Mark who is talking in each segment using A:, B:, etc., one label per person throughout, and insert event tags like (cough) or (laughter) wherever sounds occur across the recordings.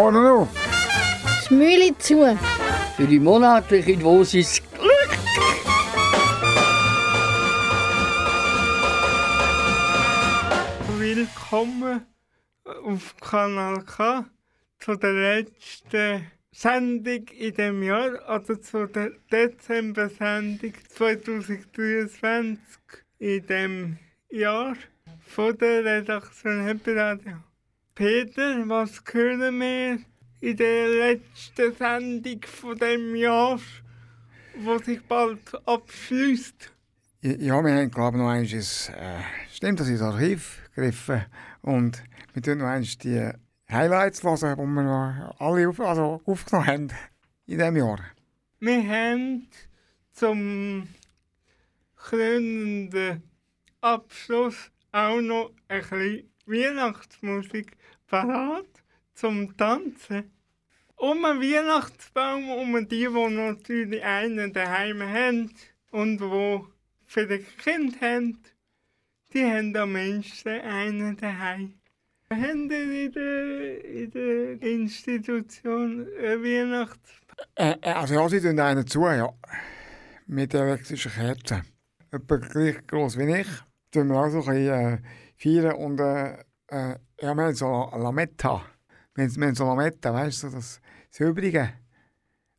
A: Oder auf.
B: Das Mühle zu.
C: Für die monatliche Dosis Glück.
D: Willkommen auf Kanal K zu der letzten Sendung in dem Jahr, also zu der Dezember-Sendung 2023 in dem Jahr von der Redaktion Happy Radio. Peter, was hören wir in der letzten Sendung von dem Jahr, wo sich bald abschließt?
A: Ja, wir haben, glaube ich, noch ins, äh, stimmt, dass ins Archiv gegriffen und wir tun noch einmal die Highlights hören, die wir noch alle auf, also aufgenommen haben in diesem Jahr.
D: Wir haben zum krönenden Abschluss auch noch ein bisschen Weihnachtsmusik parat zum Tanzen. Um einen Weihnachtsbaum, um die, die natürlich einen daheim haben und wo für die Kinder haben, die haben am menschsten einen daheim. Haben die in der, in der Institution einen Weihnachtsbaum?
A: Äh, äh, also ja, sie tun einen zu, ja. Mit elektrischen Kerzen. Etwa gleich groß wie ich. Tun wir auch so ein bisschen äh, feiern und äh, äh, ja, wir haben so Lametta. Wir haben, wir haben so Lametta, weißt du, das, das Übrige.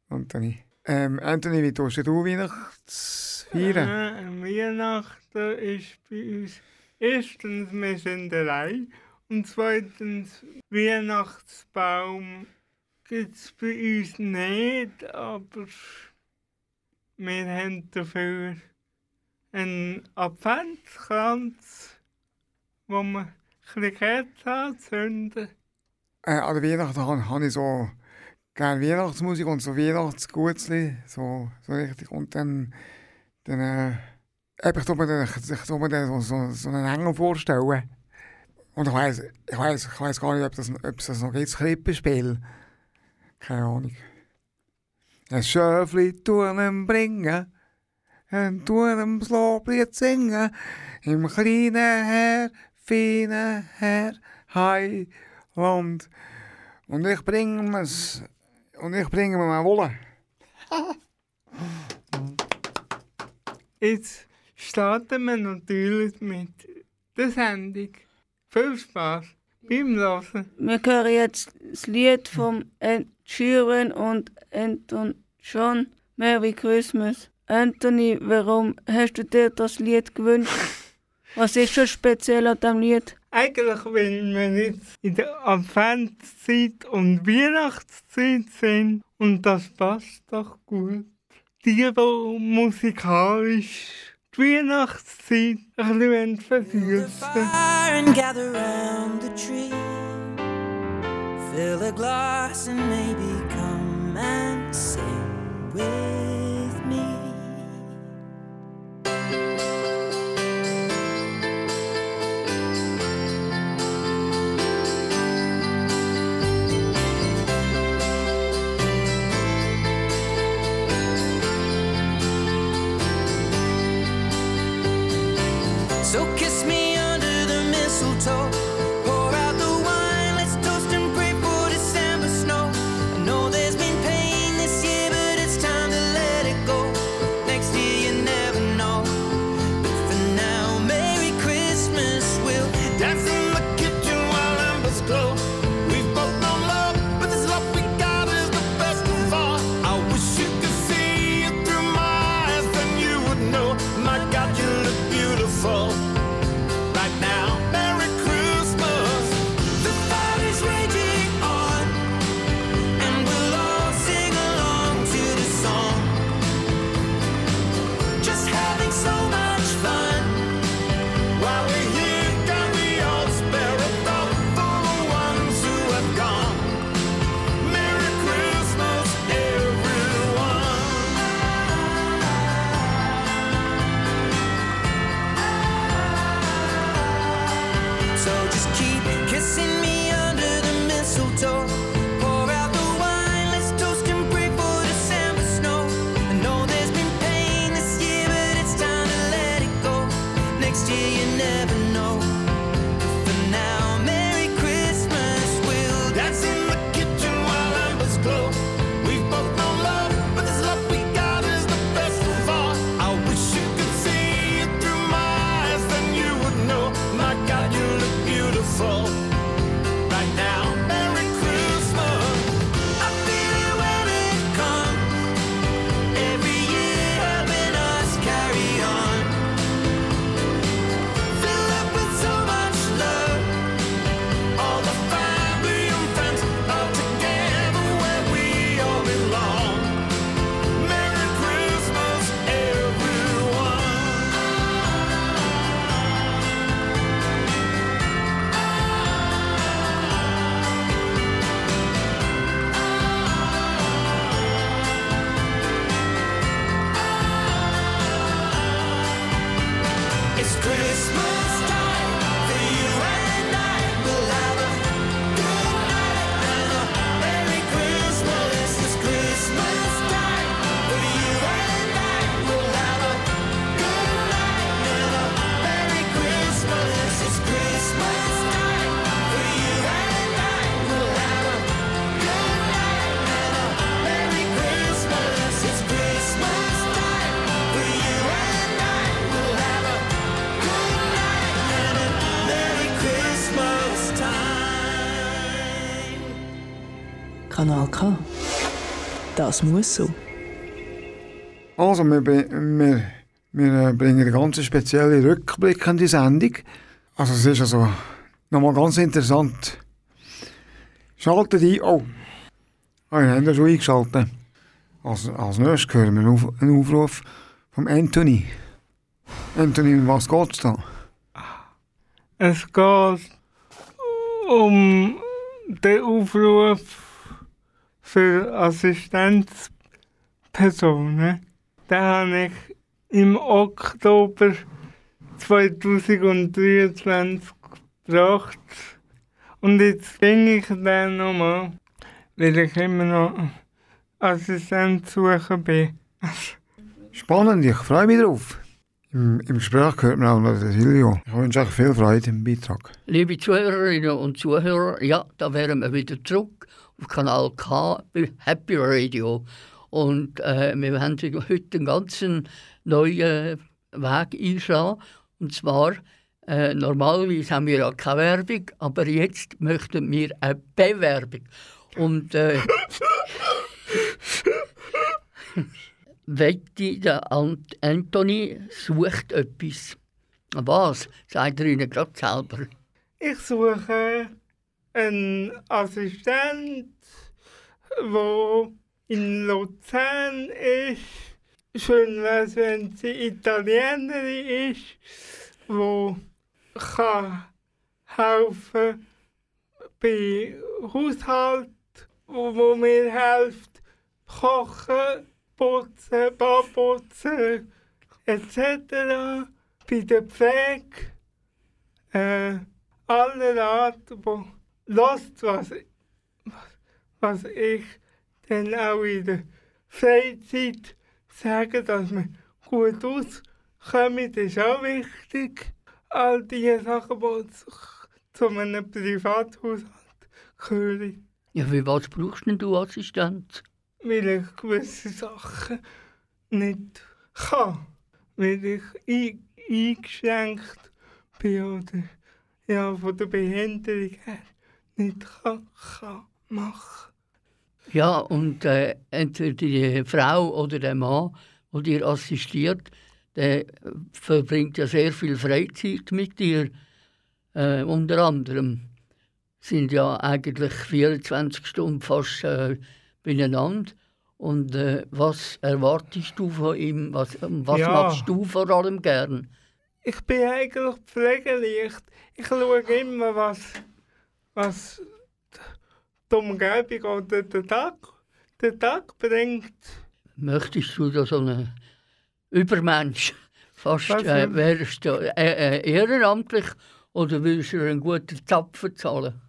A: Anthony. Ähm, Anthony, wie tust du Weihnachts feiern?
D: Äh, Weihnachten ist bei uns erstens, wir sind allein und zweitens, Weihnachtsbaum gibt es bei uns nicht, aber wir haben dafür einen Adventskranz, wo man ein Kerzen anzünden.
A: Äh, an Weihnachten habe, habe ich so gerne Weihnachtsmusik und so Weihnachtsgutzli, so, so richtig. Und dann, dann äh, ich tue mir dann, ich tue mir dann so, so, so einen Engel vorstellen. Und ich weiss, ich weiss, ich weiss gar nicht, ob das, ob das noch gibt, das Krippenspiel. Keine Ahnung. Ein Schöfli ihm bringen, und tun ihm das Loblied singen, im kleinen Herr, feinen Herr, Heiland. Und ich bringe es, und ich bringe ihm eine Wolle. (laughs)
D: Jetzt starten wir natürlich mit der Sendung. Viel Spaß beim Hören.
E: Wir hören jetzt das Lied von Ed Sheeran und Anton John. Merry Christmas. Anthony, warum hast du dir das Lied gewünscht? Was ist so speziell an diesem Lied?
D: Eigentlich, wenn wir jetzt in der Adventszeit und Weihnachtszeit sind, und das passt doch gut. Die, die musikalisch die Weihnachtszeit ein bisschen versüßen.
F: fire and gather round the tree. Fill a glass and maybe come and sing with
G: Das muss so.
A: Also, wir, wir, wir äh, bringen einen ganz speziellen Rückblick an die Sendung. Also, es ist also nochmal ganz interessant. Schaltet ein. Oh, oh ich habe schon eingeschaltet. Als, als nächstes hören wir einen, Auf, einen Aufruf von Anthony. Anthony, um was geht es da?
D: Es geht um den Aufruf für Assistenzpersonen. Den habe ich im Oktober 2023 gebracht. Und jetzt bringe ich den nochmal, weil ich immer noch Assistent suchen bin.
A: Spannend, ich freue mich drauf. Im, im Gespräch hört man auch noch den Silvio. Ich wünsche euch viel Freude im Beitrag.
C: Liebe Zuhörerinnen und Zuhörer, ja, da wären wir wieder zurück auf Kanal K bei Happy Radio. Und äh, wir haben heute einen ganz neuen Weg einschlagen. Und zwar, äh, normalerweise haben wir ja keine Werbung, aber jetzt möchten wir eine Bewerbung. Und äh, (laughs) Wetti, der Ant Anthony sucht etwas. Was? Sagt er Ihnen gerade selber.
D: Ich suche einen Assistent, der in Luzern ist. Schön wäre wenn sie Italienerin ist, die kann helfen bei Haushalt, wo, wo mir hilft, kochen, putzen, Badputzen etc. Bei der Pflege äh, aller Art, wo lässt, was, was ich dann auch in der Freizeit sage, dass wir gut auskommen, das ist auch wichtig. All diese Sachen, die zu, zu einem Privathaushalt gehören,
C: Ja, für was brauchst denn du Assistent?
D: weil ich gewisse Sachen nicht kann, weil ich ein, eingeschränkt bin oder ja, von der Behinderung her nicht kann, kann machen.
C: Ja, und äh, entweder die Frau oder der Mann, der dir assistiert, der verbringt ja sehr viel Freizeit mit dir. Äh, unter anderem sind ja eigentlich 24 Stunden fast äh, beieinander. Und äh, was erwartest du von ihm? Was, was
D: Ja.
C: machst du vor allem gern?
D: Ich bin eigentlich pflegeleicht. Ich schaue immer, was, was die Umgebung oder der Tag, der Tag bringt.
C: Möchtest du da so einen Übermensch? Fast äh, wärst du äh, äh, ehrenamtlich oder willst du einen guten Zapfen zahlen?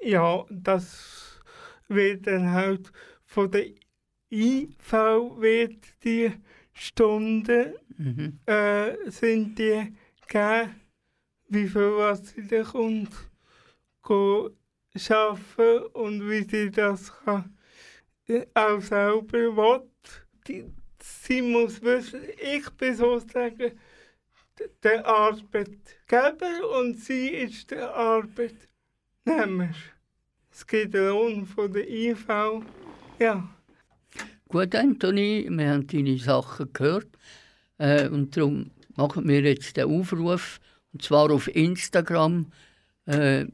D: Ja, das wird dann halt von der IV wird die Stunden
C: Mhm.
D: äh, sind die gegeben, wie viel was sie da kommt, schaffen und wie sie das kann, auch selber will. Sie muss wissen, ich bin sozusagen der Arbeitgeber und sie ist der Arbeitnehmer. Es gibt einen Lohn von der IV. Ja,
C: Gut, Anthony, wir haben deine Sachen gehört. Äh, und darum machen wir jetzt den Aufruf. Und zwar auf Instagram äh,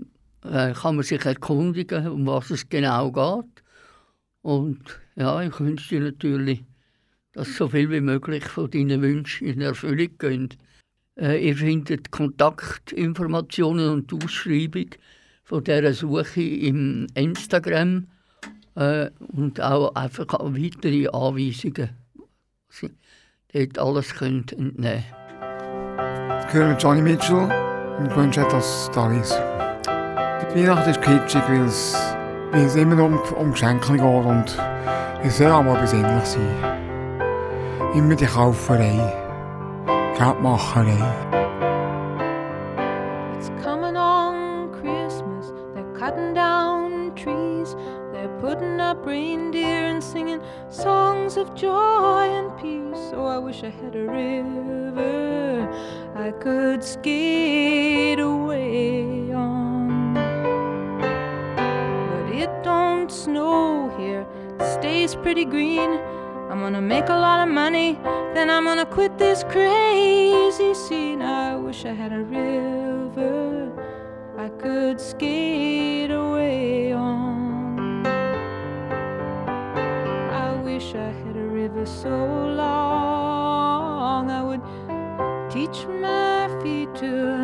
C: äh, kann man sich erkundigen, um was es genau geht. Und ja, ich wünsche dir natürlich, dass so viel wie möglich von deinen Wünschen in Erfüllung gehen. Äh, ihr findet Kontaktinformationen und die Ausschreibung von dieser Suche im Instagram äh, und auch einfach weitere Anweisungen, was Sie dort alles können entnehmen
A: Jetzt hören wir Johnny Mitchell und wünschen etwas Talis. Die Weihnachten ist kitschig, weil es, weil es immer um, um Geschenke geht und es soll auch mal besinnlich sein. Immer die Kauferei, Geldmacherei.
H: It's coming on Christmas. They're cutting down trees. They're putting up reindeer and singing songs of joy and peace. So I wish I had a river I could skate stays pretty green. I'm gonna make a lot of money, then I'm gonna quit this crazy scene. I wish I had a river I could skate away on. I wish I had a river so long I would teach my feet to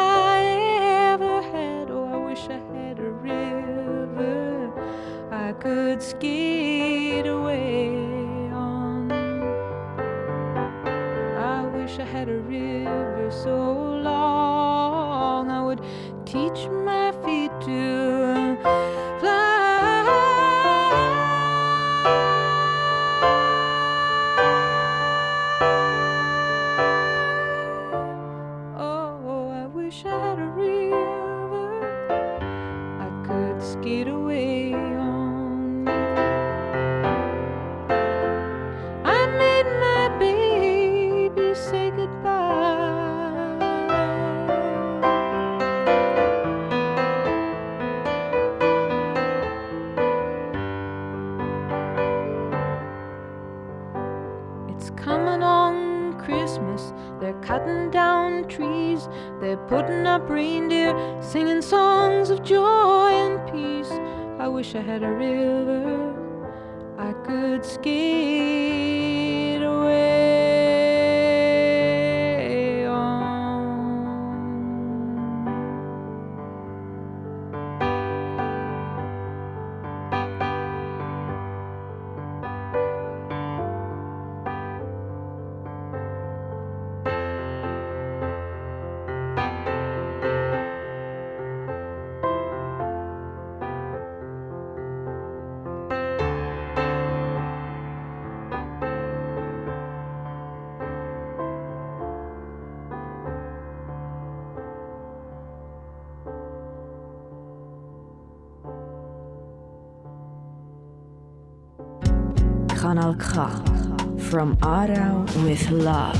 G: Kanal K. From Aarau with Love.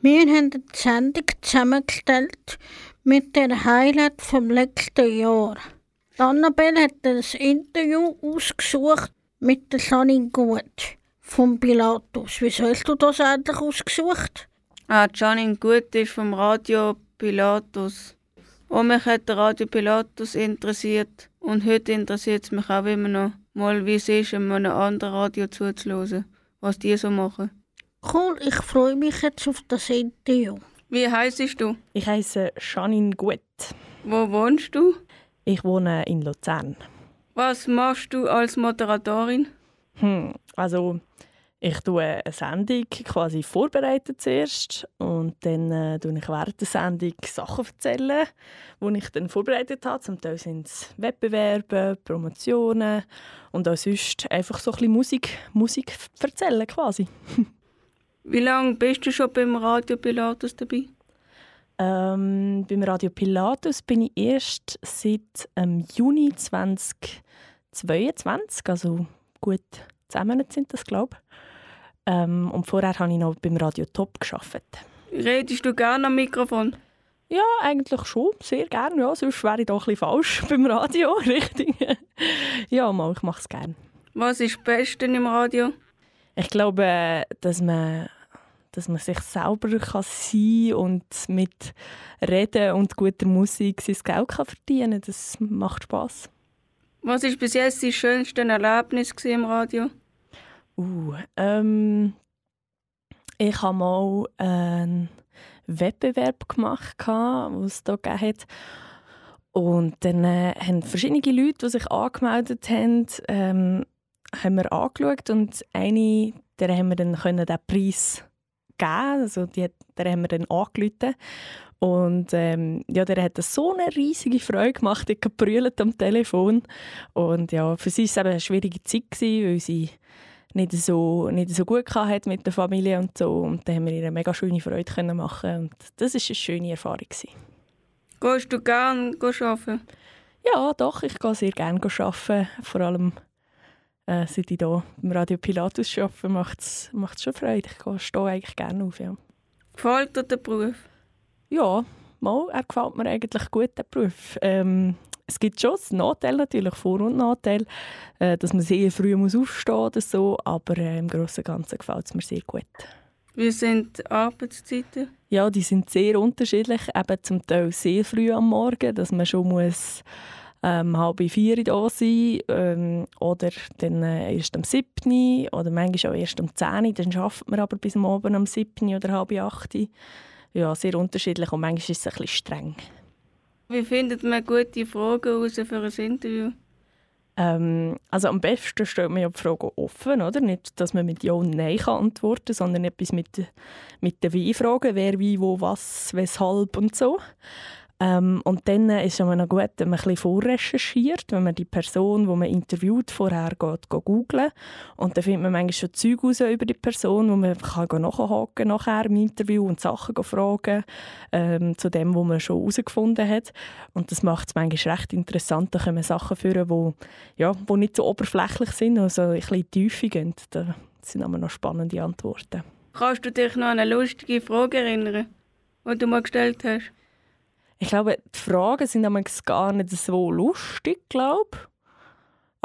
B: Wir haben die Sendung zusammengestellt mit den Highlight vom letzten Jahr. Annabelle hat das Interview ausgesucht mit der Janine Gut vom Pilatus. Wieso hast du das eigentlich ausgesucht?
E: Ah, Janine Gut ist vom Radio Pilatus. Und mich hat der Radio Pilatus interessiert. Und heute interessiert es mich auch immer noch, mal wie es ist, einem anderen Radio zuzuhören, was die so machen.
B: Cool, ich freue mich jetzt auf das Interview.
E: Wie heisst du?
I: Ich heiße Janine Gut.
E: Wo wohnst du?
I: Ich wohne in Luzern.
E: Was machst du als Moderatorin?
I: Hm, also ich tue eine Sendung quasi vorbereiten zuerst und dann äh, tue ich während der Sendung Sachen erzählen, die ich dann vorbereitet habe. Zum Teil sind es Wettbewerbe, Promotionen und auch sonst einfach so ein bisschen Musik, Musik erzählen quasi. (laughs)
E: Wie lange bist du schon beim Radio Pilatus dabei?
I: Ähm, beim Radio Pilatus bin ich erst seit ähm, Juni 2022, also gut zehn Monate sind das, glaube ich. Ähm, und vorher habe ich noch beim Radio Top geschafft.
E: Redest du gerne am Mikrofon?
I: Ja, eigentlich schon, sehr gerne. Ja, sonst wäre ich doch ein bisschen falsch (laughs) beim Radio, (laughs) richtig. ja, mal, ich mache es gerne.
E: Was ist das Beste im Radio?
I: Ich glaube, dass man, dass man sich selber kann sein und mit Reden und guter Musik sein Geld kann verdienen kann. Das macht Spass.
E: Was war bis jetzt dein schönstes Erlebnis im Radio?
I: Uh, ähm, ich habe mal einen Wettbewerb gemacht, den es hier gegeben hat. Und dann äh, haben verschiedene Leute, die sich angemeldet haben, ähm, haben wir angeschaut und eine, der haben wir dann können den Preis geben, also die, der haben wir dann angerufen. Und ähm, ja, der hat so eine riesige Freude gemacht, ich gebrüllt am Telefon. Und ja, für sie war es eben eine schwierige Zeit, weil sie nicht so, nicht so gut hatte mit der Familie und so. Und dann haben wir ihr eine mega schöne Freude können machen und das war eine schöne Erfahrung. Gewesen.
E: Gehst du gerne arbeiten?
I: Ja, doch, ich gehe sehr gerne arbeiten. Vor allem äh, seit ich hier beim Radio Pilatus arbeite, macht es schon Freude. Ich stehe eigentlich gerne auf. Ja.
E: Gefällt dir der Beruf?
I: Ja, mal, er gefällt mir eigentlich gut, der Beruf. Ähm, es gibt schon Nachteile natürlich, Vor- und Nachteile, äh, dass man sehr früh muss aufstehen muss so, aber äh, im Großen und Ganzen gefällt es mir sehr gut.
E: Wie sind die Arbeitszeiten?
I: Ja, die sind sehr unterschiedlich. Eben zum Teil sehr früh am Morgen, dass man schon muss ähm, halb vier da sein ähm, oder dann äh, erst am 7. oder manchmal auch erst am 10. Dann schafft man aber bis am Abend am 7. oder halb 8. Ja, sehr unterschiedlich und manchmal ist es ein bisschen streng.
E: Wie findet man gute Fragen heraus für ein Interview?
I: Ähm, also am besten stellt man ja die Fragen offen, oder? Nicht, dass man mit Ja und Nein kann antworten sondern etwas mit, mit den Wie-Fragen. Wer, wie, wo, was, weshalb und so. Ähm, und dann ist es noch gut, wenn man ein vorrecherchiert, wenn man die Person, die man interviewt, vorher geht, geht googlen Und dann findet man manchmal schon Zeug raus über die Person, wo man kann nachhaken nachher im Interview und Sachen fragen ähm, zu dem, was man schon herausgefunden hat. Und das macht es manchmal recht interessant. Da kommen Sachen führen, die ja, wo nicht so oberflächlich sind, also ein bisschen in die Tiefe gehen. Das sind aber noch spannende Antworten.
E: Kannst du dich noch an eine lustige Frage erinnern, die du mal gestellt hast?
I: Ich glaube, die Fragen sind gar nicht so lustig, glaube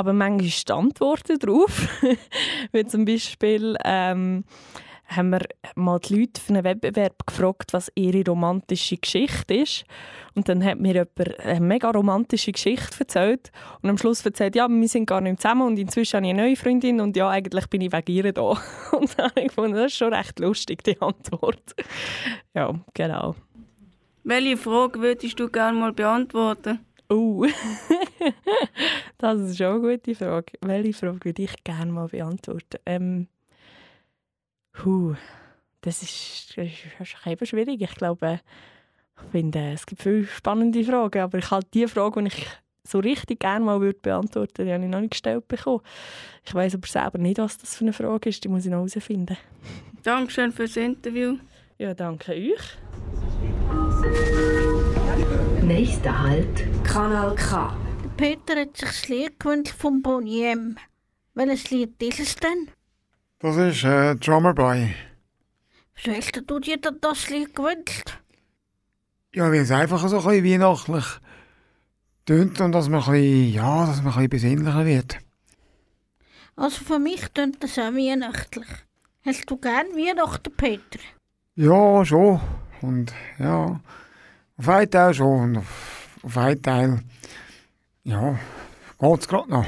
I: aber manchmal die Antworten darauf. (laughs) Wie zum Beispiel ähm, haben wir mal die Leute für einen Wettbewerb gefragt, was ihre romantische Geschichte ist. Und dann hat mir jemand eine mega romantische Geschichte erzählt. Und am Schluss erzählt, ja, wir sind gar nicht zusammen und inzwischen habe ich eine neue Freundin und ja, eigentlich bin ich wegen ihr da. (laughs) Und dann habe ich gefunden, das ist schon recht lustig, die Antwort. Ja, genau.
E: Welche Frage würdest du gerne mal beantworten?
I: Oh, (laughs) das ist schon eine gute Frage. Welche Frage würde ich gerne mal beantworten? Ähm, huh, das ist, das ist eben schwierig. Ich glaube, ich finde, es gibt viele spannende Fragen, aber ich halte die Frage, die ich so richtig gerne mal würde beantworten würde, die habe ich noch nicht gestellt bekommen. Ich weiß aber selber nicht, was das für eine Frage ist. Die muss ich noch herausfinden.
E: Dankeschön fürs Interview.
I: Ja, danke euch.
G: Nächster Halt, Kanal K.
B: Peter hat sich das Lied gewünscht von Boniem. Welches Lied ist es denn?
A: Das ist äh, Drummer Boy.
B: Wieso hast du dir denn das Lied gewünscht?
A: Ja, weil es einfach so ein bisschen weihnachtlich tönt und dass man ein bisschen, ja, dass man ein bisschen besinnlicher wird.
B: Also für mich tönt das auch weihnachtlich. Hast du gern Weihnachten, Peter?
A: Ja, schon. Und ja, auf einen Teil schon. Auf, einen Teil, ja, geht es gerade noch.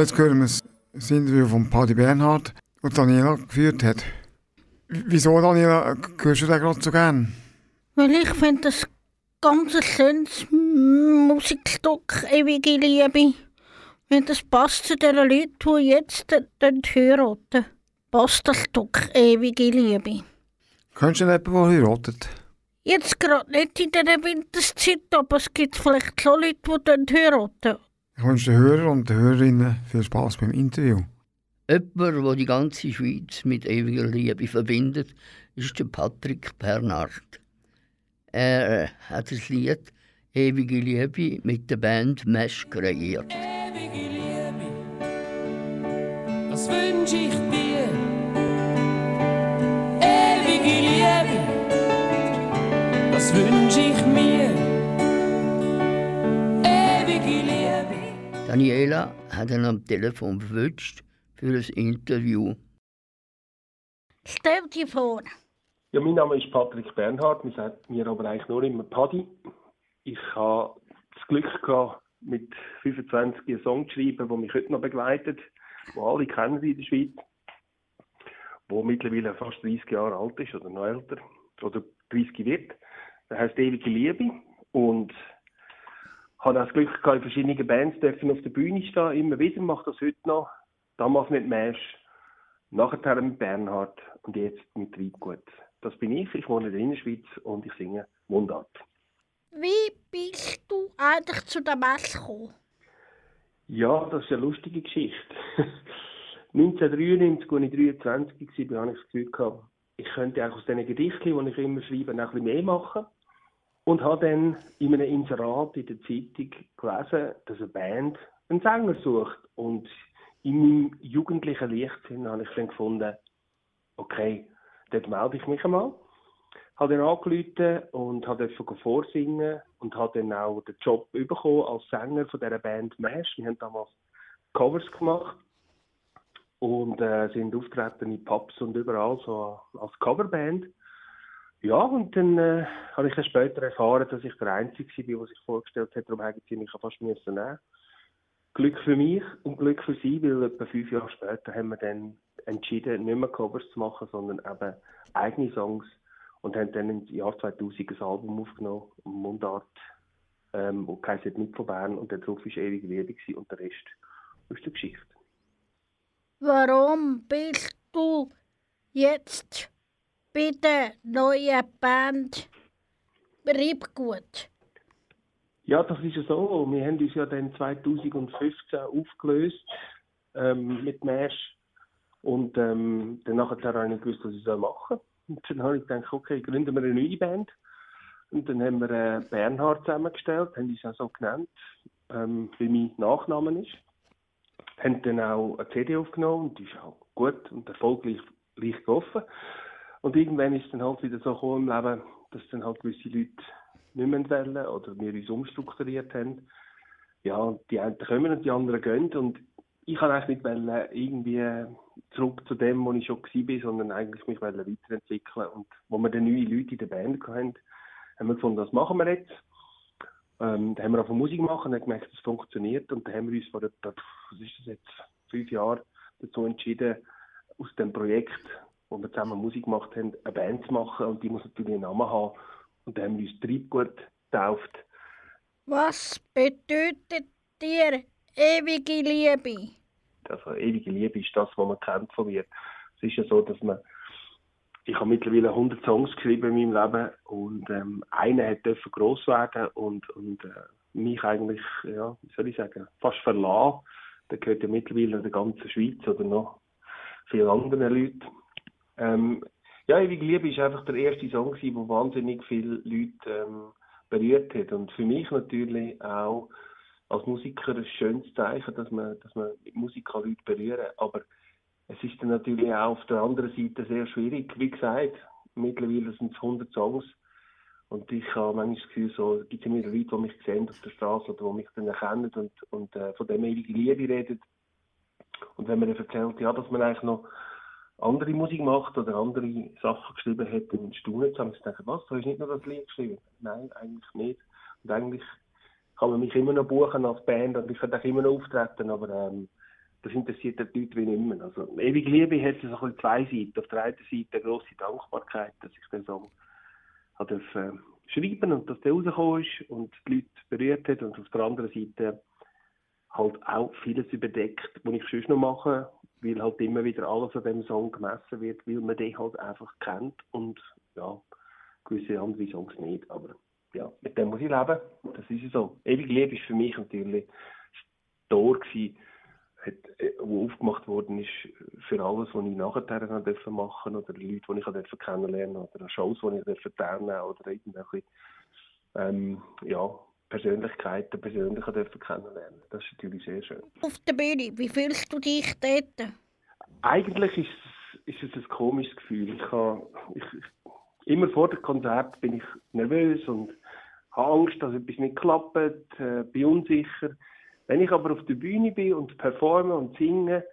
A: Jetzt hören wir das Interview von Paddy Bernhard, das Daniela geführt hat. Wieso, Daniela, hörst du den gerade so gern?
B: Weil ich finde das ganz ein schönes Musikstück, ewige Liebe. Wenn das passt zu den Leuten, die jetzt den heiraten, passt das Stück ewige Liebe.
A: Kennst du denn jemanden, der heiratet?
B: Jetzt gerade nicht in dieser Winterszeit, aber es gibt vielleicht schon Leute, die heiraten.
A: Ich wünsche den Hörern und den Hörerinnen viel Spaß beim Interview.
C: Jemand, der die ganze Schweiz mit ewiger Liebe verbindet, ist der Patrick Bernhard. Er äh, hat das Lied Ewige Liebe mit der Band Mesh kreiert.
J: Ewige Liebe, das wünsche ich dir. Ewige Liebe, das wünsche ich
C: Daniela hat ihn am Telefon verwünscht für ein Interview.
B: Stell dir vor.
K: Ja, mein Name ist Patrick Bernhard, man sagt mir aber eigentlich nur immer Paddy. Ich habe das Glück gehabt, mit 25 einen Song zu schreiben, der mich heute noch begleitet, wo alle kennen in der Schweiz, wo mittlerweile fast 30 Jahre alt ist oder noch älter, oder 30 wird. Der heißt Ewige Liebe und habe auch das Glück gehabt, in verschiedenen Bands dürfen auf der Bühne stehen, immer wieder, mache das heute noch. Damals mit Mesh, nachher mit Bernhard und jetzt mit Treibgut. Das bin ich, ich wohne in der Innerschweiz und ich singe Mundart.
B: Wie bist du eigentlich zu der Messe gekommen?
K: Ja, das ist eine lustige Geschichte. (laughs) 1993, als ich 23 war, hatte ich das Gefühl, gehabt, ich könnte auch aus diesen Gedichten, die ich immer schreibe, noch ein bisschen mehr machen. Und habe dann in einem Inserat in der Zeitung gelesen, dass eine Band einen Sänger sucht. Und in meinem jugendlichen Leichtsinn habe ich dann gefunden, okay, dort melde ich mich einmal. Habe dann angerufen und durfte vorsingen und habe dann auch den Job bekommen als Sänger von dieser Band Mesh. Wir haben damals Covers gemacht und äh, sind auftreten in Pubs und überall so als Coverband. Ja, und dann äh, habe ich später erfahren, dass ich der Einzige war, der sich vorgestellt hat, darum hätten sie mich fast müssen nehmen. Glück für mich und Glück für sie, weil etwa fünf Jahre später haben wir dann entschieden, nicht mehr Covers zu machen, sondern eben eigene Songs und haben dann im Jahr 2000 ein Album aufgenommen, Mundart, ähm, und heisst nicht von Bern und der drauf war ewig Liebe und der Rest ist die Geschichte.
B: Warum bist du jetzt bei der neuen Band Riebgut?
K: Ja, das ist ja so. Wir haben uns ja dann 2015 aufgelöst ähm, mit Mesh. Und ähm, dann habe ich nicht gewusst, was ich machen soll. Und dann habe ich gedacht, okay, gründen wir eine neue Band. Und dann haben wir äh, Bernhard zusammengestellt, haben uns auch so genannt, ähm, wie mein Nachname ist. Haben dann auch eine CD aufgenommen und die ist auch gut und erfolgreich gelaufen. Und irgendwann ist es dann halt wieder so gekommen im Leben, dass dann halt gewisse Leute nicht mehr wollen oder wir uns umstrukturiert haben. Ja, die einen kommen und die anderen gehen. Und ich kann eigentlich nicht wollen, irgendwie zurück zu dem, wo ich schon war, sondern eigentlich mich weiterentwickeln. Und wo wir dann neue Leute in der Band hatten, haben wir gefunden, das machen wir jetzt. Ähm, dann haben wir auch Musik gemacht und haben gemerkt, es funktioniert. Und dann haben wir uns vor etwa, was ist das jetzt, fünf Jahren dazu entschieden, aus dem Projekt, wo wir zusammen Musik gemacht haben, eine Band zu machen. Und die muss natürlich einen Namen haben. Und dann haben wir uns Treibgut getauft.
B: Was bedeutet dir ewige Liebe?
K: Also ewige Liebe ist das, was man kennt von mir. Es ist ja so, dass man ich habe mittlerweile 100 Songs geschrieben in meinem Leben und ähm, einer hat dürfen gross werden und, und äh, mich eigentlich, ja, wie soll ich sagen, fast verlassen. Der gehört ja mittlerweile der ganzen Schweiz oder noch vielen anderen Leuten. Ähm, ja, Ewige Liebe ist einfach der erste Song, der wahnsinnig viele Leute ähm, berührt hat. Und für mich natürlich auch als Musiker ein schönes Zeichen, dass man, dass man mit Musik kann Leute berühren kann. Aber es ist dann natürlich auch auf der anderen Seite sehr schwierig. Wie gesagt, mittlerweile sind es 100 Songs. Und ich habe manchmal das Gefühl, so, es gibt immer Leute, die mich sehen auf der Straße oder die mich dann erkennen und, und äh, von dem ewigen Liebe reden. Und wenn man dann erzählt, ja, dass man eigentlich noch andere Musik macht oder andere Sachen geschrieben hat, dann staunen sie. Ich denke, was, du hast nicht nur das Lied geschrieben? Nein, eigentlich nicht. Und eigentlich kann man mich immer noch buchen als Band und ich kann auch immer noch auftreten, aber ähm, das interessiert die Leute wie nicht mehr. Also, ewige Liebe hat so ein zwei Seiten. Auf der einen Seite eine grosse Dankbarkeit, dass ich den Song habe äh, schreiben und dass der rausgekommen ist und die Leute berührt hat. Und auf der anderen Seite halt auch vieles überdeckt, was ich sonst noch mache, weil halt immer wieder alles an dem Song gemessen wird, weil man den halt einfach kennt und ja, gewisse andere Songs nicht. Aber ja, mit dem muss ich leben. Das ist so. Ewige Liebe ist für mich natürlich das Tor gewesen, hat, äh, wo aufgemacht worden ist für alles, was ich nachher machen durfte oder Leute, die ich durfte kennenlernen oder Shows, die ich durfte teilnehmen oder irgendwelche ähm, ja, Persönlichkeiten persönlich dürfen kennenlernen. Das ist natürlich sehr schön.
B: Auf der Bühne, wie fühlst du dich dort?
K: Eigentlich ist es, ist es ein komisches Gefühl. Ich habe, ich, immer vor dem Konzert bin ich nervös und habe Angst, dass etwas nicht klappt, äh, bin unsicher. Wenn ich aber auf der Bühne bin und performe und singe,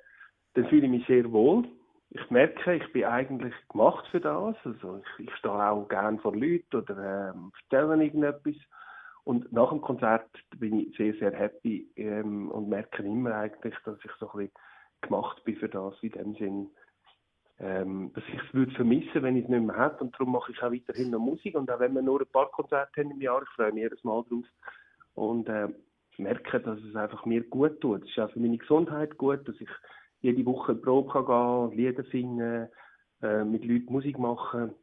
K: dann fühle ich mich sehr wohl. Ich merke, ich bin eigentlich gemacht für das. Also ich, ich stehe auch gerne vor Leuten oder ähm, erzähle irgendetwas. Und nach dem Konzert bin ich sehr, sehr happy ähm, und merke immer eigentlich, dass ich so ein bisschen gemacht bin für das, in dem Sinn, ähm, dass ich es würde vermissen, wenn ich es nicht mehr hätte. Und darum mache ich auch weiterhin noch Musik. Und auch wenn wir nur ein paar Konzerte haben im Jahr, ich freue mich jedes Mal drauf. Und äh, merke, dass es einfach mir gut tut. Es ist auch für meine Gesundheit gut, dass ich jede Woche in Probe kann gehen, Lieder singen, äh, mit Leuten Musik machen,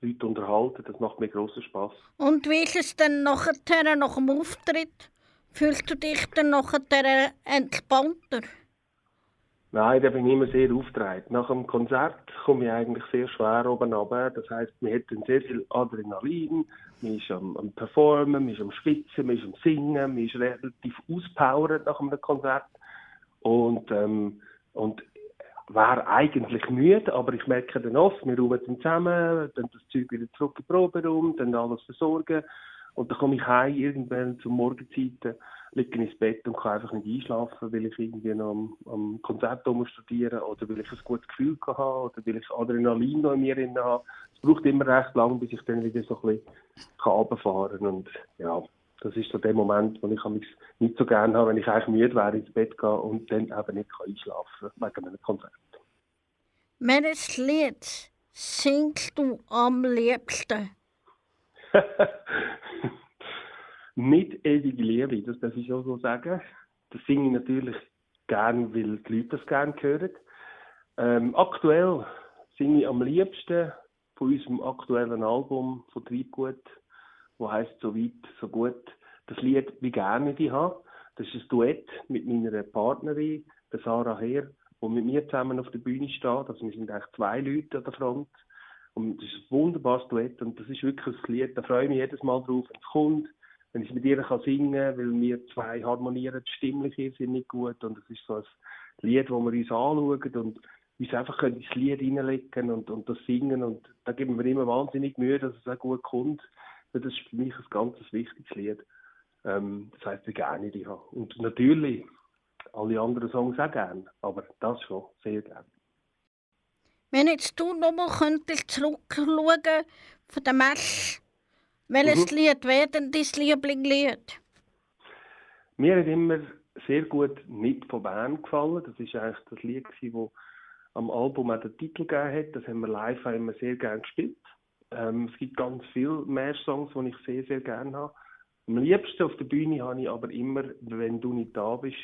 K: Leute unterhalten. Das macht mir grossen Spass.
B: Und wie ist es denn nachher, nach dem Auftritt? Fühlst du dich dann nachher entspannter?
K: Nein, da bin ich immer sehr aufgetragen. Nach dem Konzert komme ich eigentlich sehr schwer oben runter. Das heisst, man hat dann sehr viel Adrenalin, man ist am, am Performen, man ist am Schwitzen, man ist am Singen, man ist relativ auspowert nach einem Konzert. Und, ähm, und wäre eigentlich müde, aber ich merke dann oft, wir ruhen dann zusammen, dann das Zeug wieder zurück in den Proberaum, dann alles versorgen. Und dann komme ich heim irgendwann zur Morgenzeiten liege ins Bett und kann einfach nicht einschlafen, weil ich irgendwie noch am, am Konzert studieren oder weil ich ein gutes Gefühl habe oder weil ich Adrenalin noch in mir drin habe. Es braucht immer recht lange, bis ich dann wieder so ein bisschen runterfahren kann. Und ja, das ist so der Moment, wo ich nicht so gerne habe, wenn ich eigentlich müde wäre, ins Bett gehe und dann eben nicht einschlafen kann wegen einem Konzert.
B: Welches Lied singst du am liebsten? (laughs)
K: nicht ewige Liebe, das darf ich auch so sagen. Das singe ich natürlich gern, weil die Leute das gerne hören. Ähm, aktuell singe ich am liebsten von unserem aktuellen Album von Treibgut, wo heißt so weit, so gut, das Lied «Wie gerne ich habe». Das ist ein Duett mit meiner Partnerin, der Sarah Heer, die mit mir zusammen auf der Bühne steht. Also wir sind eigentlich zwei Leute an der Front. Und das ist ein wunderbares Duett und das ist wirklich ein Lied, da freue ich mich jedes Mal drauf, wenn es kommt wenn ich mit ihr kann singen kann, weil wir zwei harmonieren stimmlich nicht gut und es ist so ein Lied, wo wir uns anschauen und uns einfach können ins Lied reinlegen und, und das singen und da geben wir immer wahnsinnig Mühe, dass es auch gut kommt. Das ist für mich ein ganz wichtiges Lied. Ähm, das heisst, gerne ich habe. Und natürlich alle anderen Songs auch gerne, aber das schon sehr gerne.
B: Wenn jetzt du nochmal könntest zurückschauen von der Messe welches mhm. Lied wäre denn dein Lieblingslied?
K: Mir hat immer sehr gut «Nicht von Bern» gefallen. Das ist eigentlich das Lied, das am Album auch den Titel gegeben hat. Das haben wir live auch immer sehr gerne gespielt. Ähm, es gibt ganz viele Mehr-Songs, die ich sehr, sehr gerne habe. Am liebsten auf der Bühne habe ich aber immer «Wenn du nicht da bist»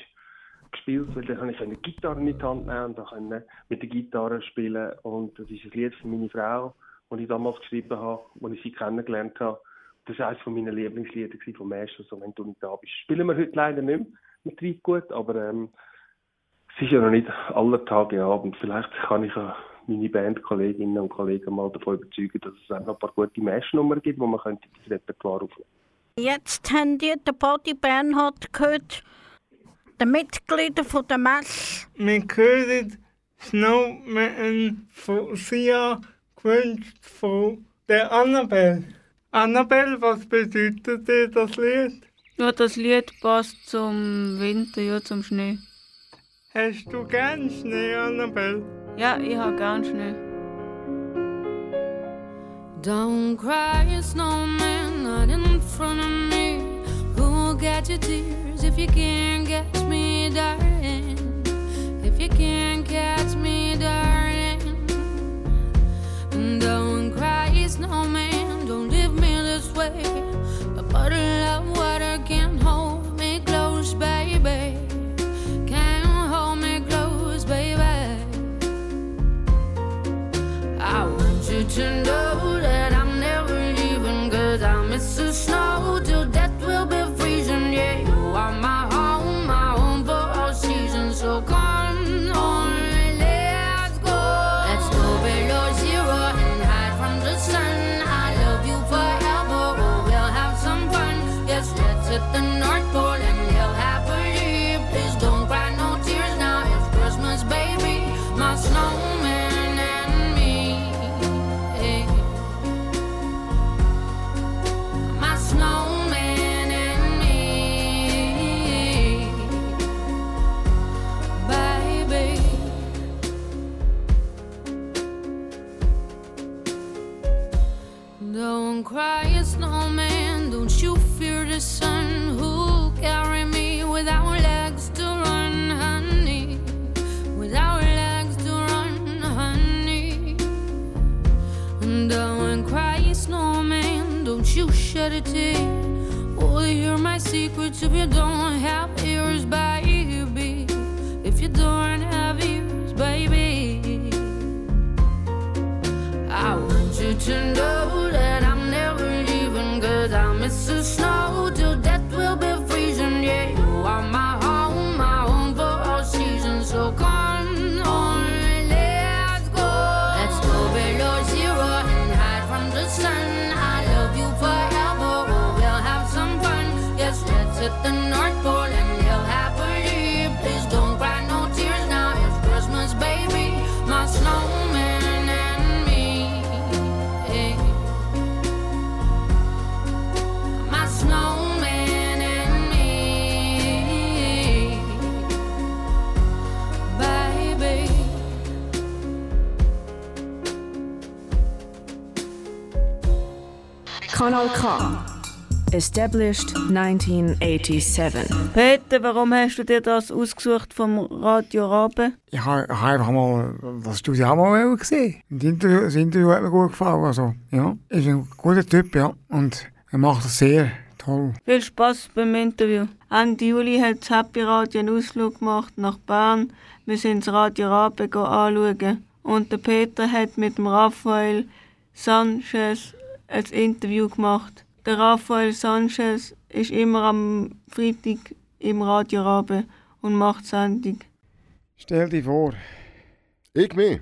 K: gespielt, weil dann habe ich eine Gitarre in die Hand nehmen und dann mit der Gitarre spielen. Und das ist ein Lied für meine Frau, das ich damals geschrieben habe, als ich sie kennengelernt habe das war eines meiner Lieblingslieder vom ersten, so, wenn du nicht da bist. Spielen wir heute leider nicht mehr mit Treibgut, aber ähm, es ist ja noch nicht alle Tage Abend. Vielleicht kann ich ja meine Bandkolleginnen und Kollegen mal davon überzeugen, dass es auch noch ein paar gute Meshnummern gibt, wo man könnte das Repertoire aufnehmen
B: Jetzt haben die den Body Bernhard gehört, die Mitglieder von der Messe.
D: Wir hören Snowman von Sia, gewünscht von der Annabelle. Annabelle, was bedeutet dir das Lied?
E: Ja, das Lied passt zum Winter, ja, zum Schnee.
D: Hast du gern Schnee, Annabelle?
E: Ja, ich habe ganz schnell.
L: Don't cry, snowman, not in front of me. Who'll get your tears if you can't catch me, darling? If you can't catch me, darling. Don't cry, snowman.
M: Established 1987.
E: Peter, warum hast du dir das ausgesucht vom Radio Rabe?
A: Ich habe einfach mal das Studio auch mal gesehen. Das Interview, das Interview hat mir gut gefallen. Also, ja, ist ein guter Typ, ja. Und er macht das sehr toll.
E: Viel Spaß beim Interview. Ende Juli hat das Happy Radio einen Ausflug gemacht nach Bern. Wir sind das Radio Rabe anschauen. Und der Peter hat mit dem Raphael Sanchez ein Interview gemacht. Der Raphael Sanchez ist immer am Freitag im Radio Rabe und macht Sendung.
A: Stell dir vor.
N: Ich mich.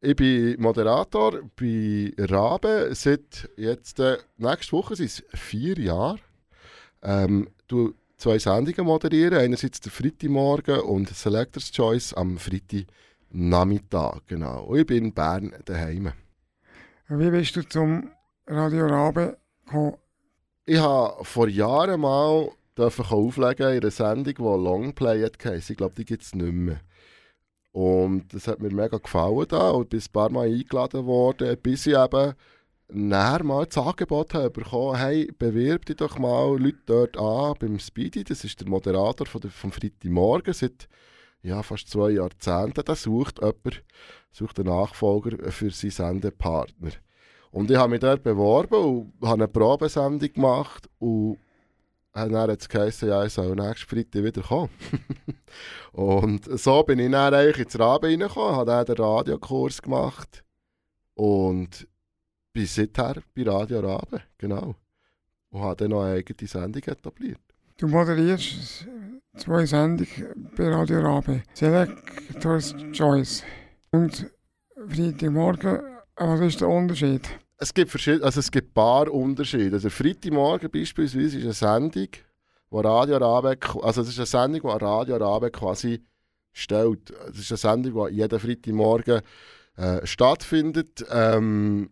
N: Ich bin Moderator bei Rabe seit jetzt, äh, nächste Woche sind es vier Jahre. Ähm, du zwei Sendungen moderieren, einerseits der Freitagmorgen und Selectors Choice am Freitagnachmittag. Genau. Und ich bin in Bern daheim.
A: Wie bist du zum Radio Rabe?
N: Ich habe vor Jahren mal auflegen in einer Sendung, die Longplay hat. Ich glaube, die gibt es nicht mehr. Und das hat mir mega gefallen da und bin ein paar Mal eingeladen worden, bis ich eben näher mal das Angebot habe bekommen, hey, bewirb dich doch mal Leute dort an beim Speedy, das ist der Moderator von der, vom Freitagmorgen seit ja, fast zwei Jahrzehnten, der sucht jemanden, sucht einen Nachfolger für seinen Sendepartner. Und ich habe mich dort beworben und habe eine Probesendung gemacht und dann jetzt geheißen, ja, ich soll nächsten Freitag wieder kommen. (laughs) und so bin ich dann eigentlich ins Rabe reingekommen, habe dann den Radiokurs gemacht und bin seither bei Radio Rabe, genau. Und habe dann noch eine eigene Sendung etabliert.
A: Du moderierst zwei Sendungen bei Radio Rabe. Selectors Choice. Und Freitagmorgen, was ist der Unterschied?
N: Es gibt, verschied- also es gibt ein paar Unterschiede. Also Freitagmorgen beispielsweise ist eine Sendung, wo Radio Rabe, also es ist eine Sendung, die Radio Rabe quasi stellt. Es ist eine Sendung, die jeden Freitagmorgen äh, stattfindet. Ähm,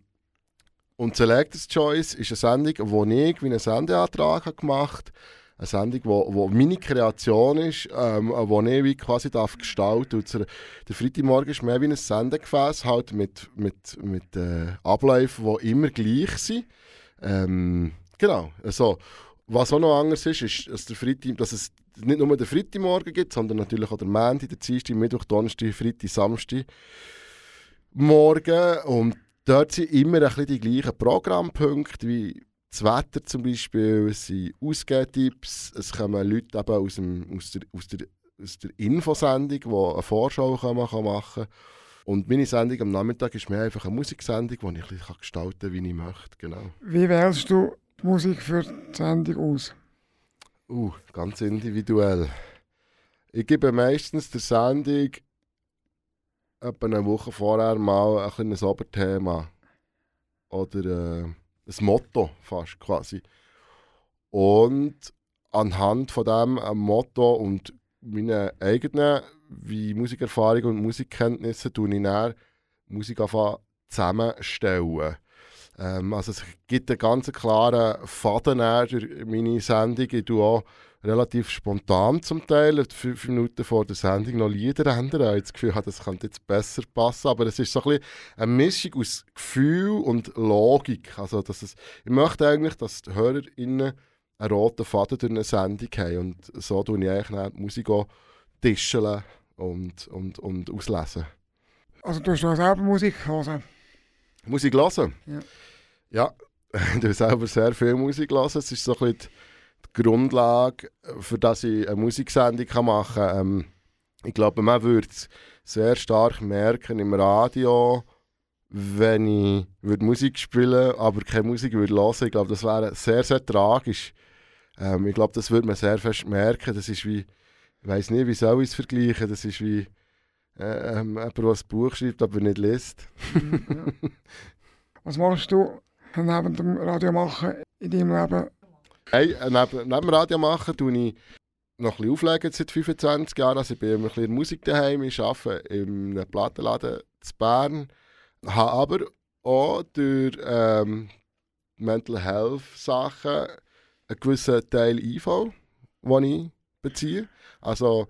N: und Selectors Choice ist eine Sendung, wo ich wie einen Sendeantrag gemacht habe. Eine Sendung, wo meine Kreation ist, ähm, wo ich quasi darf gestalten darf. Der der Freitagmorgen ist mehr wie ein Sendegefäß, halt mit, mit, mit äh, Abläufen, die immer gleich sind. Ähm, genau, also, was auch noch anders ist, ist, dass, der Freitag, dass es nicht nur den Freitagmorgen gibt, sondern natürlich auch den Montag, den Dienstag, Mittwoch, Donnerstag, Freitag, Samstag, Morgen. Und dort sind immer ein bisschen die gleichen Programmpunkte wie das Wetter zum Beispiel, es sind Ausgehtipps, es kommen Leute eben aus, dem, aus, der, aus, der, aus der Infosendung, die eine Vorschau kann man machen kann. Und meine Sendung am Nachmittag ist mehr einfach eine Musiksendung, die ich ein bisschen gestalten kann, wie ich möchte. Genau.
A: Wie wählst du die Musik für die Sendung aus?
N: Uh, ganz individuell. Ich gebe meistens der Sendung etwa eine Woche vorher mal ein kleines Oberthema. Oder äh, ein Motto fast quasi. Und anhand von dem äh, Motto und meinen eigenen wie Musikerfahrung und Musikkenntnisse tue ich dann Musik zusammenstellen. Ähm, also es gibt einen ganz klaren Faden durch meine Sendung. Ich tue auch relativ spontan zum Teil, fünf Minuten vor der Sendung noch Lieder ändern. Ich habe das Gefühl, das könnte jetzt besser passen. Aber es ist so ein bisschen eine Mischung aus Gefühl und Logik. Also, dass es, ich möchte eigentlich, dass die HörerInnen einen roten Faden durch eine Sendung haben. Und so tue ich eigentlich die Musik auch tischeln und, und, und auslesen.
A: Also du hast auch selber Musik hören?
N: Musik hören?
A: Ja.
N: Ja, (laughs) ich höre selber sehr viel Musik. Hören. Es ist so ein bisschen Grundlage, für dass ich eine Musiksendung machen kann. Ähm, ich glaube, man würde es sehr stark merken im Radio, wenn ich würde Musik spielen aber keine Musik würde hören. Ich glaube, das wäre sehr, sehr tragisch. Ähm, ich glaube, das würde man sehr fest merken. Das ist wie, ich weiß nicht, wie soll ich es vergleichen, das ist wie äh, ähm, jemand, der ein Buch schreibt, aber nicht liest.
A: ja. (laughs) Was machst du neben dem Radio machen in deinem Leben?
N: Hey, äh, neben, neben Radio machen tue ich noch ein bisschen auflegen seit 25 Jahren. Also ich bin ein bisschen in Musik daheim. Ich arbeite in einem Plattenladen in Bern. Habe aber auch durch ähm, Mental Health Sachen einen gewissen Teil IV, den ich beziehe. Also,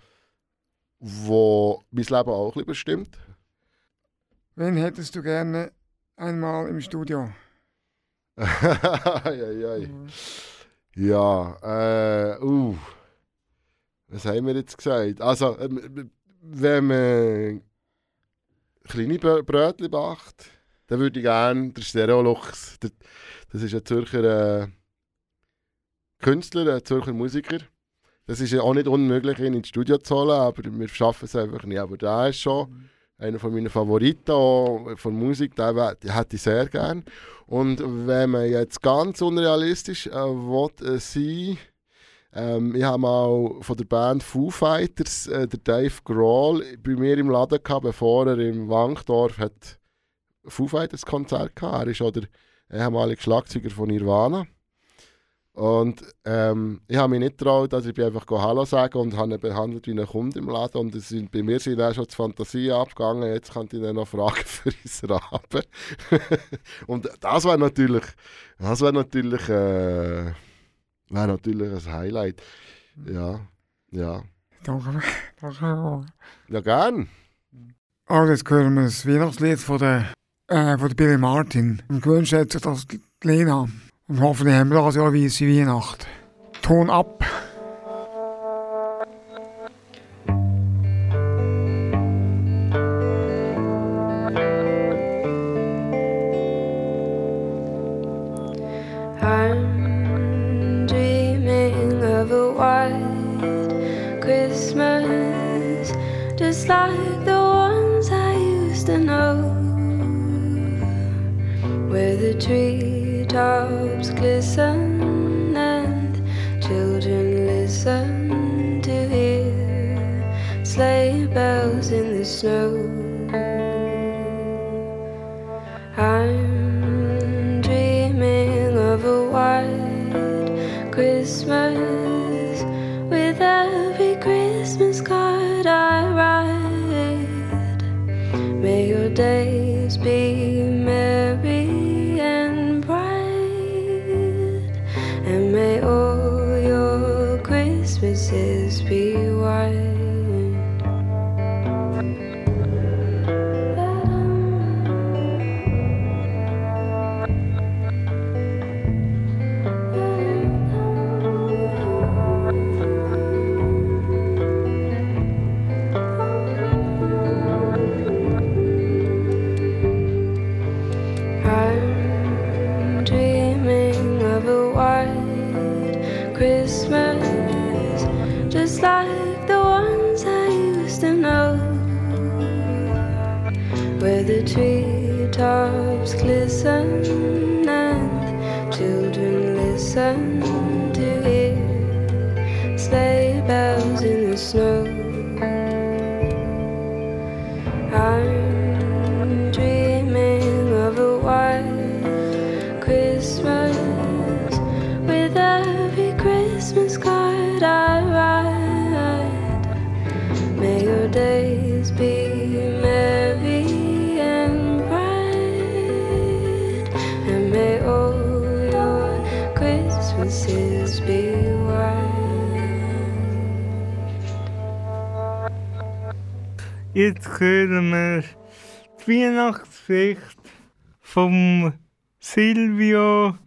N: wo mein Leben auch ein bisschen bestimmt.
A: Wen hättest du gerne einmal im Studio? (laughs)
N: Eieiei. Ja, äh, uh. Was haben wir jetzt gesagt? Also, ähm, wenn man kleine Brötchen macht, dann würde ich gerne der Stereolux, das ist ein Zürcher äh, Künstler, ein Zürcher Musiker. Das ist ja auch nicht unmöglich, ihn ins Studio zu holen, aber wir schaffen es einfach nicht. Aber der ist schon mhm. Einer von meinen Favoriten von Musik, den, hätte ich sehr gerne. Und wenn man jetzt ganz unrealistisch äh, will, äh, sein ähm, ich habe mal von der Band Foo Fighters äh, der Dave Grohl bei mir im Laden gehabt, bevor er im Wankdorf hat Foo Fighters Konzert hatte. Er ist auch der ehemalige Schlagzeuger von Nirvana. Und ähm, ich habe mich nicht getraut, also ich bin einfach Hallo sagen und habe ihn behandelt wie einen Kunden im Laden. Und sind, bei mir sind auch schon die Fantasie abgegangen, jetzt kann ich ihn noch fragen (laughs) für unseren Abend. (laughs) und das wäre natürlich, das wäre natürlich, äh, wäre natürlich ein Highlight. Ja, ja.
A: Danke, danke.
N: Ja, gern.
A: Also jetzt hören wir das Weihnachtslied von der, äh, von der Billy Martin. Und gewünscht hat sich das Lena. Und hoffentlich haben wir das Jahr wie Weihnacht. Ton ab.
O: Just like the ones I used to know, where the treetops glisten
D: Jetzt hören wir die Weihnachtspflicht vom Silvio,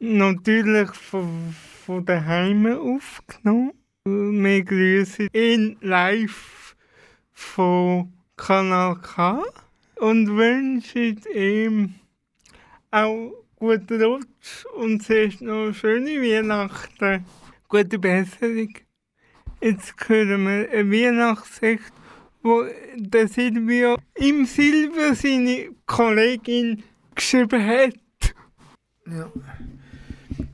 D: natürlich von, von daheim aufgenommen. Wir grüßen ihn live von Kanal K und wünschen ihm auch guten Rutsch und zuerst noch schöne Weihnachten. Gute Besserung. Jetzt hören wir eine Weihnachtssekt, wo der Silvio im Silber seine Kollegin geschrieben hat.
A: Ja.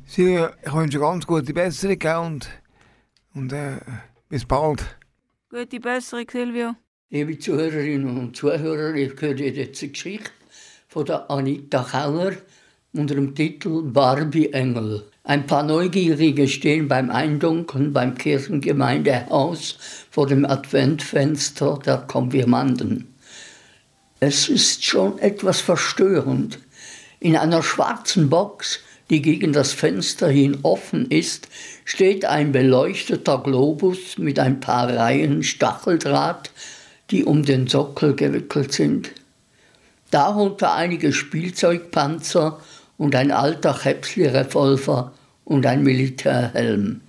A: Silvio, ich wünsche ganz gute Besserung gell? und, und äh, bis bald.
E: Gute Besserung, Silvio.
C: Liebe Zuhörerinnen und Zuhörer, ihr hört jetzt eine Geschichte von der Anita Keller unter dem Titel Barbie Engel. Ein paar Neugierige stehen beim Eindunkeln beim Kirchengemeindehaus vor dem Adventfenster der Konfirmanden. Es ist schon etwas verstörend. In einer schwarzen Box, die gegen das Fenster hin offen ist, steht ein beleuchteter Globus mit ein paar Reihen Stacheldraht, die um den Sockel gewickelt sind. Darunter einige Spielzeugpanzer und ein alter Chäpsli-Revolver und ein Militärhelm.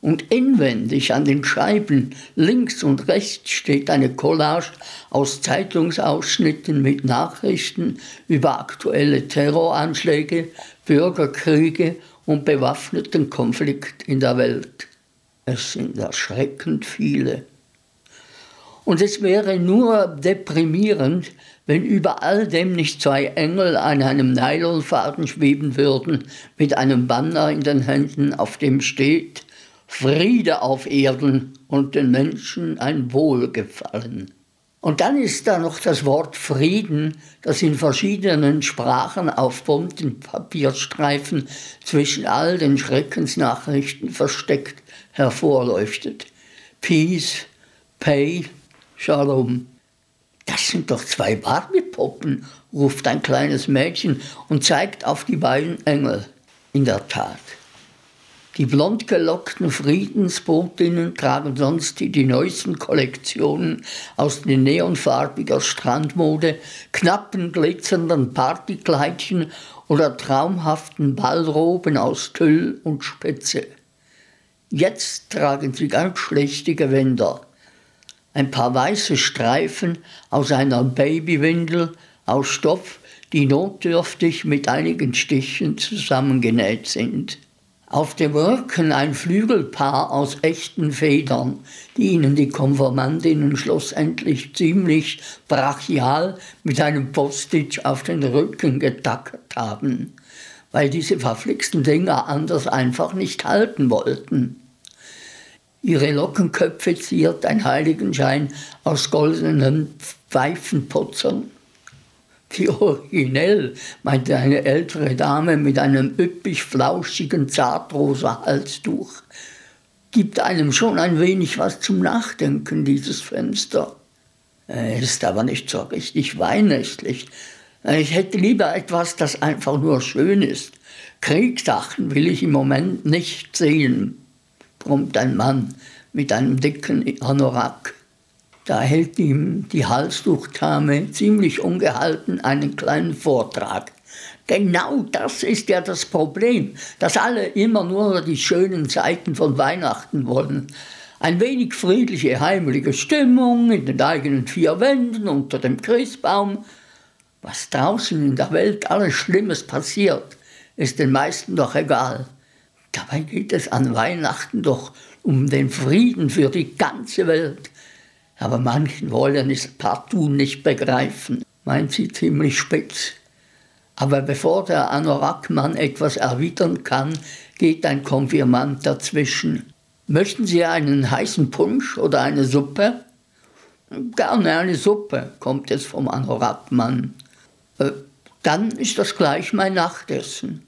C: Und inwendig an den Scheiben links und rechts steht eine Collage aus Zeitungsausschnitten mit Nachrichten über aktuelle Terroranschläge, Bürgerkriege und bewaffneten Konflikt in der Welt. Es sind erschreckend viele. Und es wäre nur deprimierend, wenn über all dem nicht zwei Engel an einem Nylonfaden schweben würden, mit einem Banner in den Händen, auf dem steht Friede auf Erden und den Menschen ein Wohlgefallen. Und dann ist da noch das Wort Frieden, das in verschiedenen Sprachen auf bunten Papierstreifen zwischen all den Schreckensnachrichten versteckt hervorleuchtet. Peace, Pay, Shalom. Das sind doch zwei Barbie-Puppen, ruft ein kleines Mädchen und zeigt auf die beiden Engel. In der Tat. Die blond gelockten Friedensbotinnen tragen sonst die, die neuesten Kollektionen aus den neonfarbiger Strandmode, knappen glitzernden Partykleidchen oder traumhaften Ballroben aus Tüll und Spitze. Jetzt tragen sie ganz schlechte Gewänder. Ein paar weiße Streifen aus einer Babywindel aus Stoff, die notdürftig mit einigen Stichen zusammengenäht sind. Auf dem Rücken ein Flügelpaar aus echten Federn, die ihnen die Konformantinnen schlussendlich ziemlich brachial mit einem Postage auf den Rücken getackert haben, weil diese verflixten Dinger anders einfach nicht halten wollten. Ihre Lockenköpfe ziert ein Heiligenschein aus goldenen Pfeifenputzern. Wie originell, meinte eine ältere Dame mit einem üppig flauschigen zartrosa Halstuch. Gibt einem schon ein wenig was zum Nachdenken, dieses Fenster. Ist aber nicht so richtig weihnachtlich. Ich hätte lieber etwas, das einfach nur schön ist. Kriegssachen will ich im Moment nicht sehen, brummt ein Mann mit einem dicken Anorak. Da hält ihm die Halstuchdame ziemlich ungehalten einen kleinen Vortrag. Genau das ist ja das Problem, dass alle immer nur die schönen Seiten von Weihnachten wollen. Ein wenig friedliche, heimliche Stimmung in den eigenen vier Wänden unter dem Christbaum. Was draußen in der Welt alles Schlimmes passiert, ist den meisten doch egal. Dabei geht es an Weihnachten doch um den Frieden für die ganze Welt aber manchen wollen es partout nicht begreifen, meint sie ziemlich spitz. Aber bevor der Anorakmann etwas erwidern kann, geht ein Konfirmant dazwischen. Möchten Sie einen heißen Punsch oder eine Suppe? Gerne eine Suppe, kommt es vom Anorakmann. Äh, dann ist das gleich mein Nachtessen.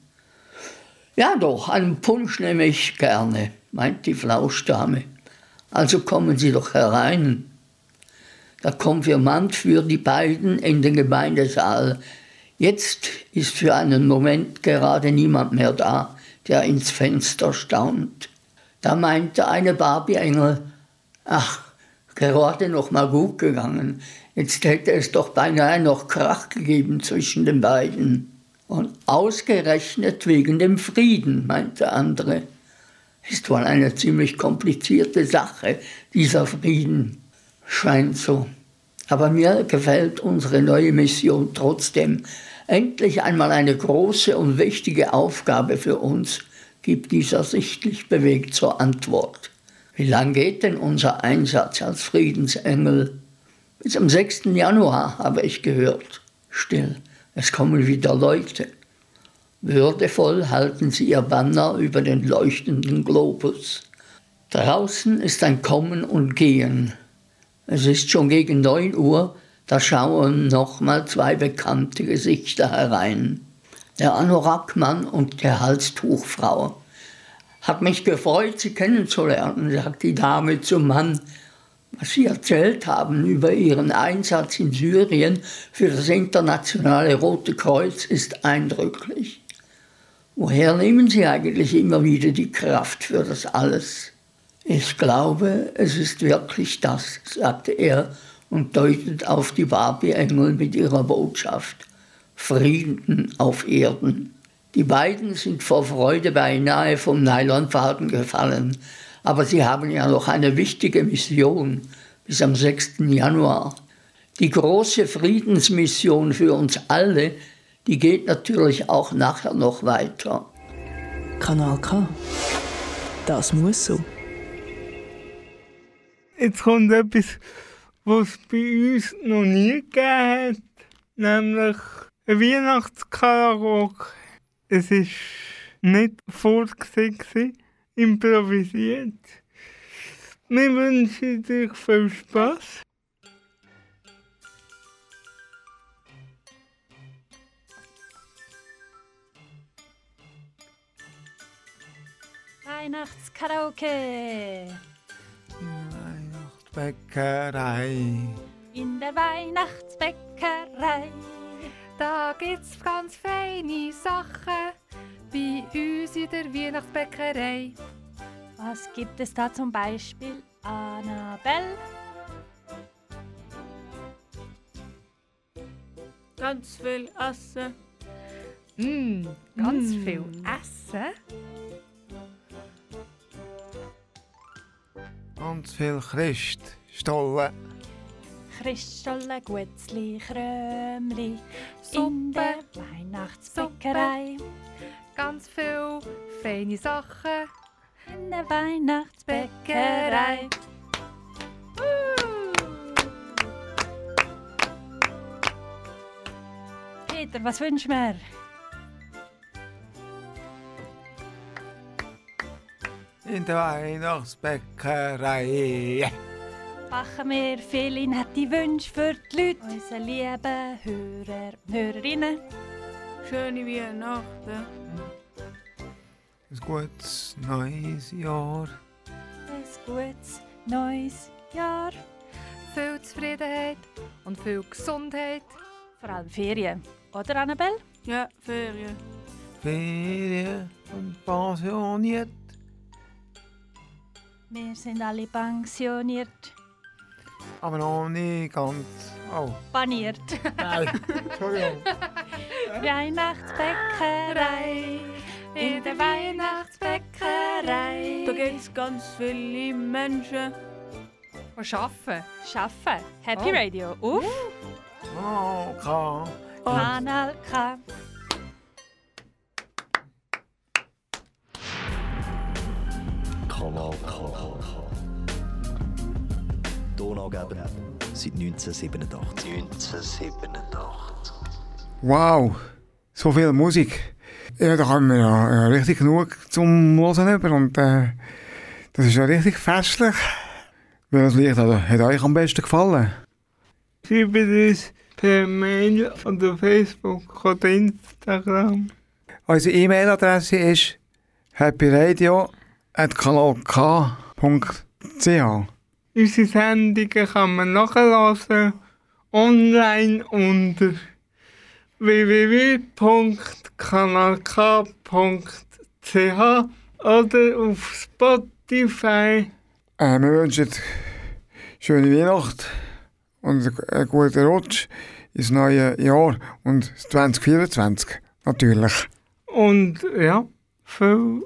C: Ja doch, einen Punsch nehme ich gerne, meint die Flauschdame. Also kommen Sie doch herein. Der Konfirmand führt die beiden in den Gemeindesaal. Jetzt ist für einen Moment gerade niemand mehr da, der ins Fenster staunt. Da meinte eine Barbie-Engel, ach, gerade noch mal gut gegangen. Jetzt hätte es doch beinahe noch Krach gegeben zwischen den beiden. Und ausgerechnet wegen dem Frieden, meinte der andere. Ist wohl eine ziemlich komplizierte Sache, dieser Frieden scheint so. Aber mir gefällt unsere neue Mission trotzdem. Endlich einmal eine große und wichtige Aufgabe für uns, gibt dieser sichtlich bewegt zur Antwort. Wie lang geht denn unser Einsatz als Friedensengel? Bis am 6. Januar habe ich gehört. Still, es kommen wieder Leute. Würdevoll halten sie ihr Banner über den leuchtenden Globus. Draußen ist ein Kommen und Gehen. Es ist schon gegen 9 Uhr, da schauen nochmal zwei bekannte Gesichter herein. Der Anorakmann und der Halstuchfrau. Hat mich gefreut, Sie kennenzulernen, sagt die Dame zum Mann. Was Sie erzählt haben über Ihren Einsatz in Syrien für das internationale Rote Kreuz ist eindrücklich. Woher nehmen Sie eigentlich immer wieder die Kraft für das alles? Ich glaube, es ist wirklich das, sagte er und deutet auf die Barbie-Engel mit ihrer Botschaft. Frieden auf Erden. Die beiden sind vor Freude beinahe vom Nylonfaden gefallen, aber sie haben ja noch eine wichtige Mission bis am 6. Januar. Die große Friedensmission für uns alle, die geht natürlich auch nachher noch weiter.
P: Kanal K. Das muss so.
D: Jetzt kommt etwas, was es bei uns noch nie gegeben hat, nämlich ein Weihnachtskaraoke. Es war nicht vorgesehen, improvisiert. Wir wünschen dir viel Spaß.
Q: Weihnachtskaraoke.
R: Bäckerei.
Q: In der Weihnachtsbäckerei.
H: Da gibt's ganz feine Sachen bei uns in der Weihnachtsbäckerei.
Q: Was gibt es da zum Beispiel, Annabelle?
E: Ganz viel Essen.
H: Mm, ganz
E: Mm.
H: viel Essen.
R: Ganz viel Christ, Stollen.
Q: Christstolle, Guetzli, Krömli. In der Weihnachtsbäckerei.
H: Ganz viel feine Sachen.
Q: In der Weihnachtsbäckerei. Peter, was wünschen wir?
R: In der Weihnachtsbäckerei.
Q: Machen wir viele nette Wünsche für die Leute, unsere lieben Hörer und Hörerinnen.
E: Schöne Weihnachten.
R: Ein gutes neues Jahr.
Q: Ein gutes neues Jahr.
H: Viel Zufriedenheit und viel Gesundheit.
Q: Vor allem Ferien. Oder, Annabelle?
E: Ja, Ferien.
R: Ferien und pensioniert.
Q: Wir sind alle pensioniert.
R: Aber noch nicht ganz. Oh.
Q: Baniert.
R: Nein, Entschuldigung. (laughs)
Q: Weihnachtsbäckerei. In der Weihnachtsbäckerei.
E: Da gibt es ganz viele Menschen.
H: Die arbeiten.
Q: Schaffen. Happy
H: Oh.
Q: Radio. Auf.
R: Oh, K.
Q: Kanal K.
S: Kanal K. Donaugeber seit 1987. 1987.
A: Wow, so viel Musik. Ja, da haben wir ja, richtig genug zum Hören über und äh, das ist ja richtig festlich. Welches Lied hat, hat euch am besten gefallen?
D: Schreibt uns per Mail oder Facebook oder Instagram.
A: Unsere E-Mail-Adresse ist happyradio.kanalk.ch
D: Unsere Sendungen kann man nachlesen online unter www.kanalk.ch oder auf Spotify.
A: Äh, wir wünschen schöne Weihnacht und einen guten Rutsch ins neue Jahr und 2024 natürlich.
D: Und ja, viel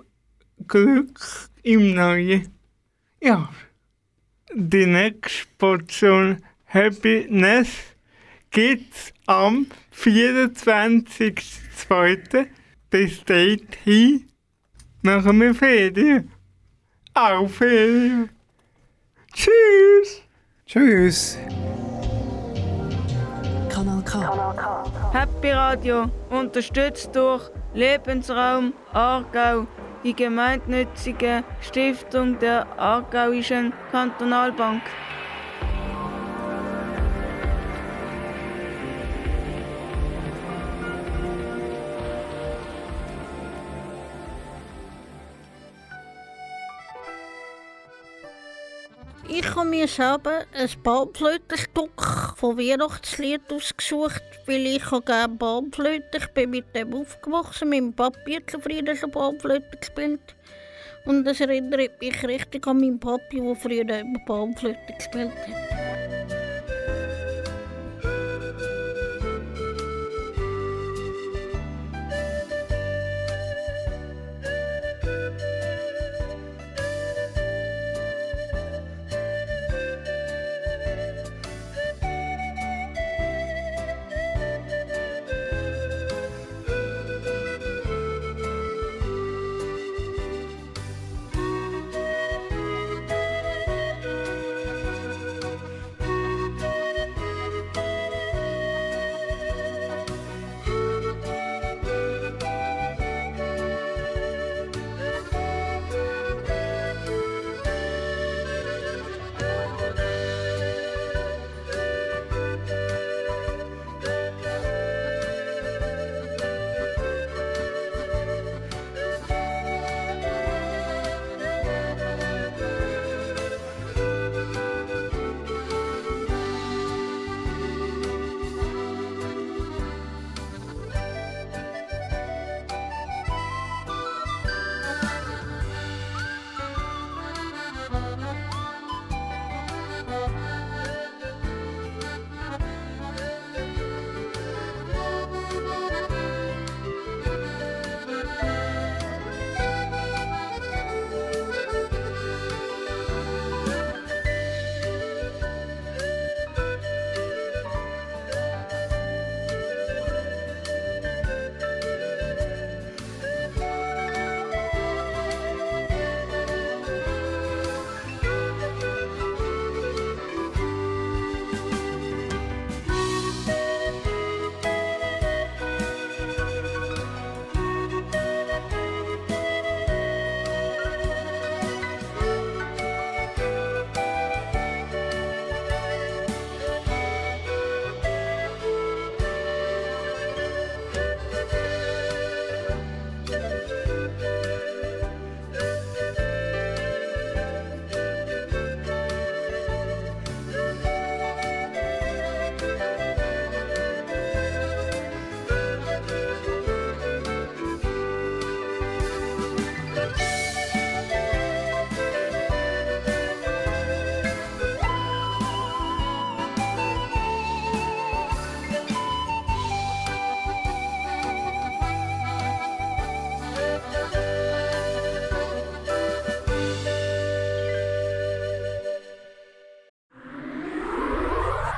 D: Glück im neuen Jahr. Die nächste Portion Happiness es am 24.02. bis dahin machen wir Ferien. Auch Ferien. Tschüss.
A: Tschüss.
P: Kanal K.
E: Happy Radio, unterstützt durch Lebensraum Aargau, die gemeinnützige Stiftung der Aargauischen Kantonalbank.
B: Selber ein Baumflötenstück von Weihnachtslied ausgesucht, weil ich habe gerne Baumflöte. Ich bin mit dem aufgewachsen, mit dem Papi hat schon Baumflöte gespielt. Und das erinnert mich richtig an meinen Papi, der früher immer Baumflöte gespielt hat.